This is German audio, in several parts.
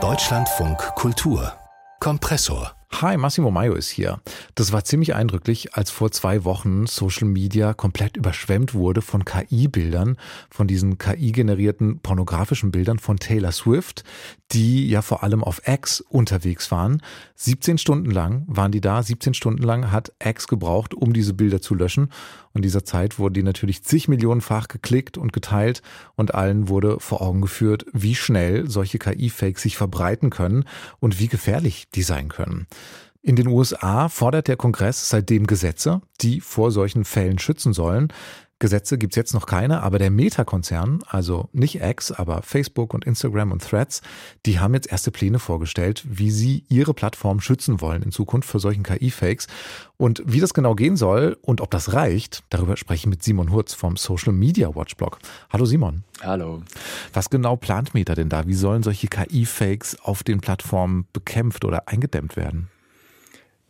Deutschlandfunk Kultur Kompressor Hi, Massimo Maio ist hier. Das war ziemlich eindrücklich, als vor zwei Wochen Social Media komplett überschwemmt wurde von KI-Bildern, von diesen KI-generierten pornografischen Bildern von Taylor Swift, die ja vor allem auf X unterwegs waren. 17 Stunden lang waren die da, 17 Stunden lang hat X gebraucht, um diese Bilder zu löschen. Und dieser Zeit wurden die natürlich zig Millionenfach geklickt und geteilt und allen wurde vor Augen geführt, wie schnell solche KI-Fakes sich verbreiten können und wie gefährlich die sein können. In den USA fordert der Kongress seitdem Gesetze, die vor solchen Fällen schützen sollen. Gesetze gibt's jetzt noch keine, aber der Meta-Konzern, also nicht X, aber Facebook und Instagram und Threads, die haben jetzt erste Pläne vorgestellt, wie sie ihre Plattform schützen wollen in Zukunft für solchen KI-Fakes. Und wie das genau gehen soll und ob das reicht, darüber spreche ich mit Simon Hurz vom Social Media Watchblog. Hallo Simon. Hallo. Was genau plant Meta denn da? Wie sollen solche KI-Fakes auf den Plattformen bekämpft oder eingedämmt werden?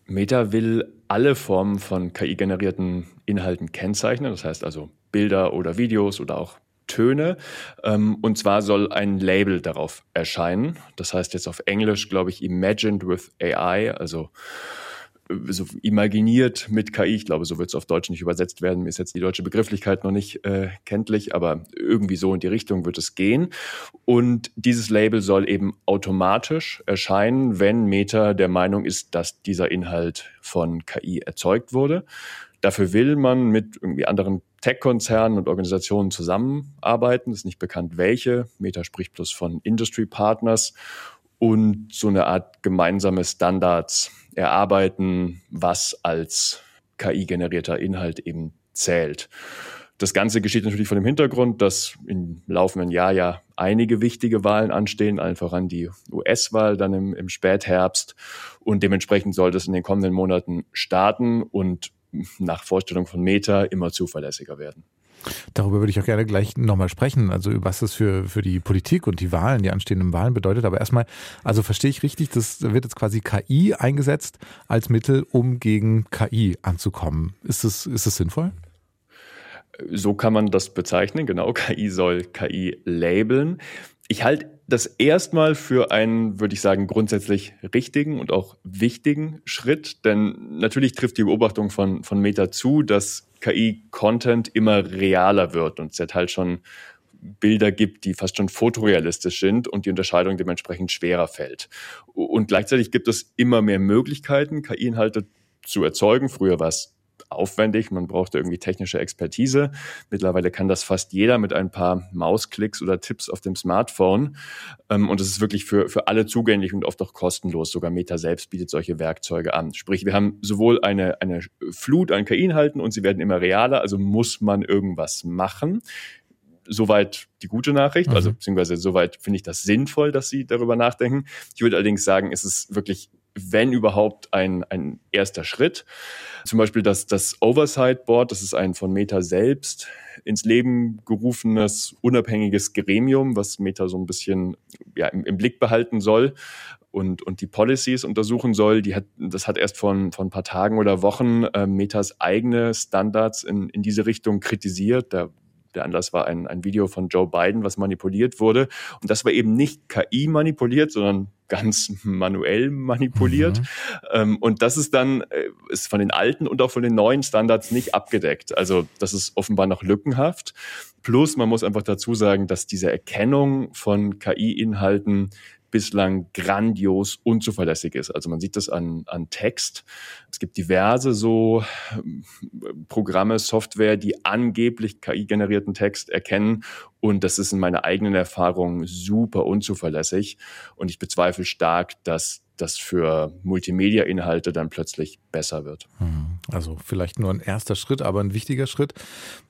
Meta will alle Formen von KI-generierten Inhalten kennzeichnen, das heißt also Bilder oder Videos oder auch Töne. Ähm, und zwar soll ein Label darauf erscheinen. Das heißt jetzt auf Englisch, glaube ich, Imagined with AI, also so imaginiert mit KI. Ich glaube, so wird es auf Deutsch nicht übersetzt werden. Mir ist jetzt die deutsche Begrifflichkeit noch nicht äh, kenntlich, aber irgendwie so in die Richtung wird es gehen. Und dieses Label soll eben automatisch erscheinen, wenn Meta der Meinung ist, dass dieser Inhalt von KI erzeugt wurde. Dafür will man mit irgendwie anderen Tech-Konzernen und Organisationen zusammenarbeiten. Es ist nicht bekannt, welche. Meta spricht bloß von Industry Partners und so eine Art gemeinsame Standards erarbeiten, was als KI-generierter Inhalt eben zählt. Das Ganze geschieht natürlich von dem Hintergrund, dass im laufenden Jahr ja einige wichtige Wahlen anstehen, allen voran die US-Wahl dann im, im Spätherbst. Und dementsprechend sollte es in den kommenden Monaten starten und nach Vorstellung von Meta immer zuverlässiger werden. Darüber würde ich auch gerne gleich nochmal sprechen, also was das für, für die Politik und die Wahlen, die anstehenden Wahlen bedeutet. Aber erstmal, also verstehe ich richtig, das wird jetzt quasi KI eingesetzt als Mittel, um gegen KI anzukommen. Ist das, ist das sinnvoll? So kann man das bezeichnen, genau. KI soll KI labeln. Ich halte das erstmal für einen, würde ich sagen, grundsätzlich richtigen und auch wichtigen Schritt, denn natürlich trifft die Beobachtung von, von Meta zu, dass KI-Content immer realer wird und es halt schon Bilder gibt, die fast schon fotorealistisch sind und die Unterscheidung dementsprechend schwerer fällt. Und gleichzeitig gibt es immer mehr Möglichkeiten, KI-Inhalte zu erzeugen. Früher war es aufwendig, man brauchte irgendwie technische Expertise. Mittlerweile kann das fast jeder mit ein paar Mausklicks oder Tipps auf dem Smartphone. Ähm, und es ist wirklich für, für alle zugänglich und oft auch kostenlos. Sogar Meta selbst bietet solche Werkzeuge an. Sprich, wir haben sowohl eine, eine Flut an KI-Inhalten und sie werden immer realer, also muss man irgendwas machen soweit die gute Nachricht, also mhm. beziehungsweise soweit finde ich das sinnvoll, dass Sie darüber nachdenken. Ich würde allerdings sagen, es ist wirklich wenn überhaupt, ein, ein erster Schritt. Zum Beispiel das, das Oversight Board, das ist ein von Meta selbst ins Leben gerufenes, unabhängiges Gremium, was Meta so ein bisschen ja, im, im Blick behalten soll und, und die Policies untersuchen soll. Die hat, das hat erst von, von ein paar Tagen oder Wochen äh, Metas eigene Standards in, in diese Richtung kritisiert. Da der Anlass war ein, ein Video von Joe Biden, was manipuliert wurde. Und das war eben nicht KI manipuliert, sondern ganz manuell manipuliert. Mhm. Ähm, und das ist dann äh, ist von den alten und auch von den neuen Standards nicht abgedeckt. Also das ist offenbar noch lückenhaft. Plus man muss einfach dazu sagen, dass diese Erkennung von KI-Inhalten bislang grandios unzuverlässig ist. Also man sieht das an, an Text. Es gibt diverse so ähm, Programme, Software, die angeblich KI-generierten Text erkennen. Und das ist in meiner eigenen Erfahrung super unzuverlässig. Und ich bezweifle stark, dass das für Multimedia-Inhalte dann plötzlich besser wird. Hm. Also vielleicht nur ein erster Schritt, aber ein wichtiger Schritt.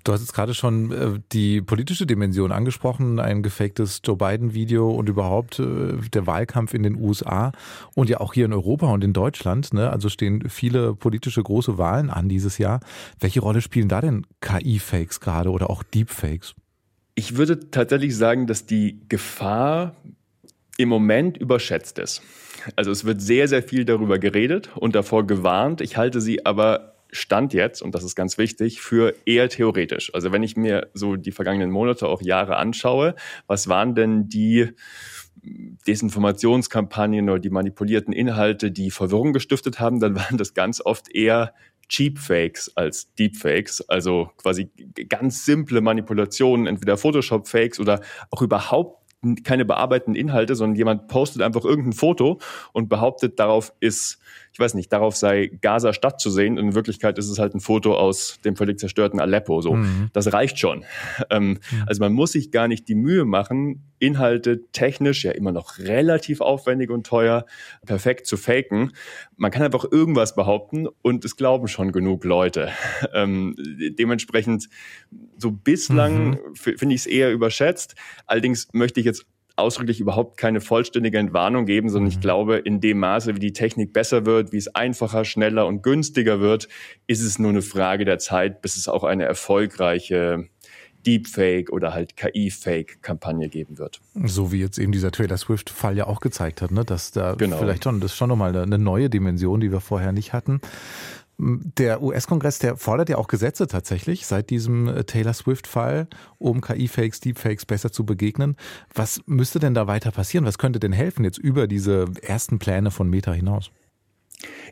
Du hast jetzt gerade schon äh, die politische Dimension angesprochen, ein gefaktes Joe Biden-Video und überhaupt äh, der Wahlkampf in den USA und ja auch hier in Europa und in Deutschland. Ne? Also stehen viele politische große Wahlen an dieses Jahr. Welche Rolle spielen da denn KI-Fakes gerade oder auch Deepfakes? Ich würde tatsächlich sagen, dass die Gefahr im Moment überschätzt ist. Also es wird sehr, sehr viel darüber geredet und davor gewarnt. Ich halte sie aber Stand jetzt, und das ist ganz wichtig, für eher theoretisch. Also wenn ich mir so die vergangenen Monate, auch Jahre anschaue, was waren denn die Desinformationskampagnen oder die manipulierten Inhalte, die Verwirrung gestiftet haben, dann waren das ganz oft eher Cheap Fakes als Deepfakes, also quasi ganz simple Manipulationen, entweder Photoshop-Fakes oder auch überhaupt keine bearbeiteten Inhalte, sondern jemand postet einfach irgendein Foto und behauptet, darauf ist ich weiß nicht, darauf sei Gaza Stadt zu sehen. In Wirklichkeit ist es halt ein Foto aus dem völlig zerstörten Aleppo. So, mhm. das reicht schon. Ähm, mhm. Also man muss sich gar nicht die Mühe machen, Inhalte technisch ja immer noch relativ aufwendig und teuer perfekt zu faken. Man kann einfach irgendwas behaupten und es glauben schon genug Leute. Ähm, dementsprechend so bislang mhm. finde ich es eher überschätzt. Allerdings möchte ich jetzt ausdrücklich überhaupt keine vollständige Entwarnung geben, sondern ich mhm. glaube, in dem Maße, wie die Technik besser wird, wie es einfacher, schneller und günstiger wird, ist es nur eine Frage der Zeit, bis es auch eine erfolgreiche Deepfake oder halt KI-Fake-Kampagne geben wird. So wie jetzt eben dieser Taylor Swift-Fall ja auch gezeigt hat, ne? dass da genau. vielleicht schon, das ist schon nochmal eine neue Dimension, die wir vorher nicht hatten. Der US-Kongress, der fordert ja auch Gesetze tatsächlich seit diesem äh, Taylor Swift-Fall, um KI-Fakes, Deepfakes besser zu begegnen. Was müsste denn da weiter passieren? Was könnte denn helfen jetzt über diese ersten Pläne von Meta hinaus?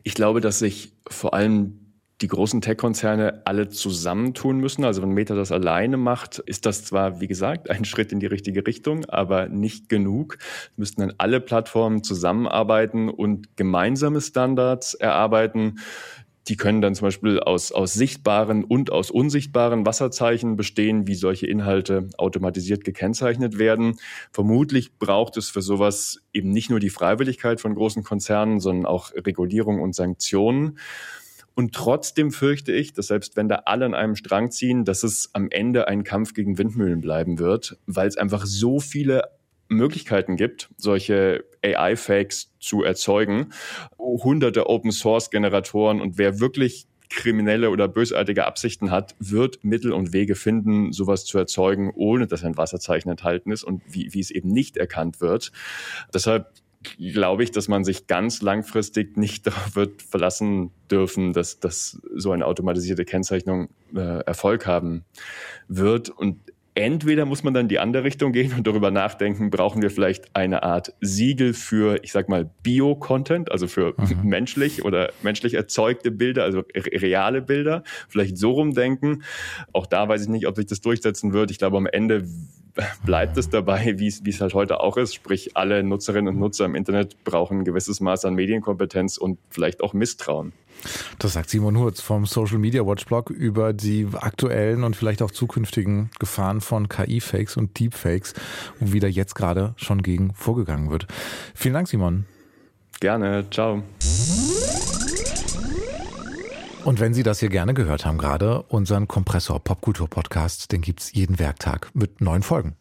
Ich glaube, dass sich vor allem die großen Tech-Konzerne alle zusammentun müssen. Also wenn Meta das alleine macht, ist das zwar, wie gesagt, ein Schritt in die richtige Richtung, aber nicht genug. Müssten dann alle Plattformen zusammenarbeiten und gemeinsame Standards erarbeiten. Die können dann zum Beispiel aus, aus sichtbaren und aus unsichtbaren Wasserzeichen bestehen, wie solche Inhalte automatisiert gekennzeichnet werden. Vermutlich braucht es für sowas eben nicht nur die Freiwilligkeit von großen Konzernen, sondern auch Regulierung und Sanktionen. Und trotzdem fürchte ich, dass selbst wenn da alle an einem Strang ziehen, dass es am Ende ein Kampf gegen Windmühlen bleiben wird, weil es einfach so viele Möglichkeiten gibt, solche AI-Fakes zu erzeugen. Hunderte Open-Source-Generatoren und wer wirklich kriminelle oder bösartige Absichten hat, wird Mittel und Wege finden, sowas zu erzeugen, ohne dass ein Wasserzeichen enthalten ist und wie, wie es eben nicht erkannt wird. Deshalb glaube ich, dass man sich ganz langfristig nicht darauf wird verlassen dürfen, dass, dass so eine automatisierte Kennzeichnung äh, Erfolg haben wird. Und entweder muss man dann die andere Richtung gehen und darüber nachdenken, brauchen wir vielleicht eine Art Siegel für, ich sag mal, Bio-Content, also für mhm. menschlich oder menschlich erzeugte Bilder, also reale Bilder, vielleicht so rumdenken. Auch da weiß ich nicht, ob sich das durchsetzen wird. Ich glaube, am Ende bleibt es dabei, wie es, halt heute auch ist. Sprich, alle Nutzerinnen und Nutzer im Internet brauchen ein gewisses Maß an Medienkompetenz und vielleicht auch Misstrauen. Das sagt Simon Hurz vom Social Media Watch Blog über die aktuellen und vielleicht auch zukünftigen Gefahren von KI-Fakes und Deepfakes und wie da jetzt gerade schon gegen vorgegangen wird. Vielen Dank, Simon. Gerne. Ciao. Und wenn Sie das hier gerne gehört haben gerade, unseren Kompressor Popkultur Podcast, den gibt's jeden Werktag mit neuen Folgen.